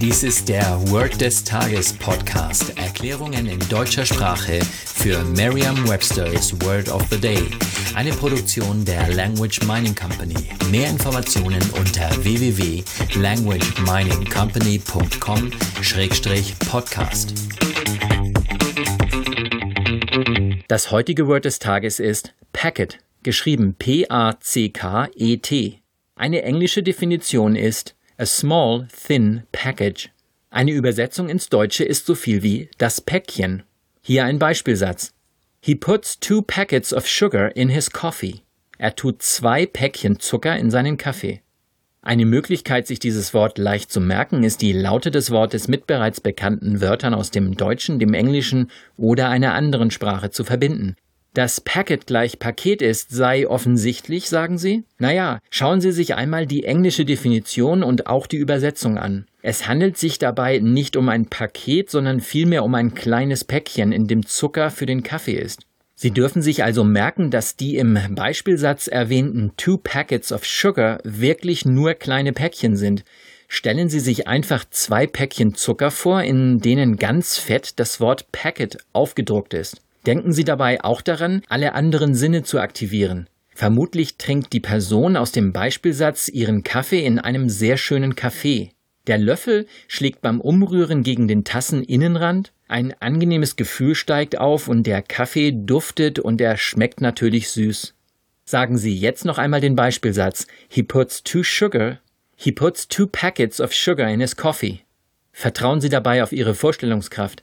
Dies ist der Word des Tages Podcast. Erklärungen in deutscher Sprache für Merriam-Webster's Word of the Day. Eine Produktion der Language Mining Company. Mehr Informationen unter www.languageminingcompany.com-podcast. Das heutige Word des Tages ist Packet, geschrieben P-A-C-K-E-T. Eine englische Definition ist a small, thin package. Eine Übersetzung ins Deutsche ist so viel wie das Päckchen. Hier ein Beispielsatz. He puts two packets of sugar in his coffee. Er tut zwei Päckchen Zucker in seinen Kaffee. Eine Möglichkeit, sich dieses Wort leicht zu merken, ist die Laute des Wortes mit bereits bekannten Wörtern aus dem Deutschen, dem Englischen oder einer anderen Sprache zu verbinden. Dass Packet gleich Paket ist, sei offensichtlich, sagen Sie? Naja, schauen Sie sich einmal die englische Definition und auch die Übersetzung an. Es handelt sich dabei nicht um ein Paket, sondern vielmehr um ein kleines Päckchen, in dem Zucker für den Kaffee ist. Sie dürfen sich also merken, dass die im Beispielsatz erwähnten Two Packets of Sugar wirklich nur kleine Päckchen sind. Stellen Sie sich einfach zwei Päckchen Zucker vor, in denen ganz fett das Wort Packet aufgedruckt ist. Denken Sie dabei auch daran, alle anderen Sinne zu aktivieren. Vermutlich trinkt die Person aus dem Beispielsatz ihren Kaffee in einem sehr schönen Café. Der Löffel schlägt beim Umrühren gegen den Tasseninnenrand, ein angenehmes Gefühl steigt auf und der Kaffee duftet und er schmeckt natürlich süß. Sagen Sie jetzt noch einmal den Beispielsatz. He puts two sugar. He puts two packets of sugar in his coffee. Vertrauen Sie dabei auf Ihre Vorstellungskraft.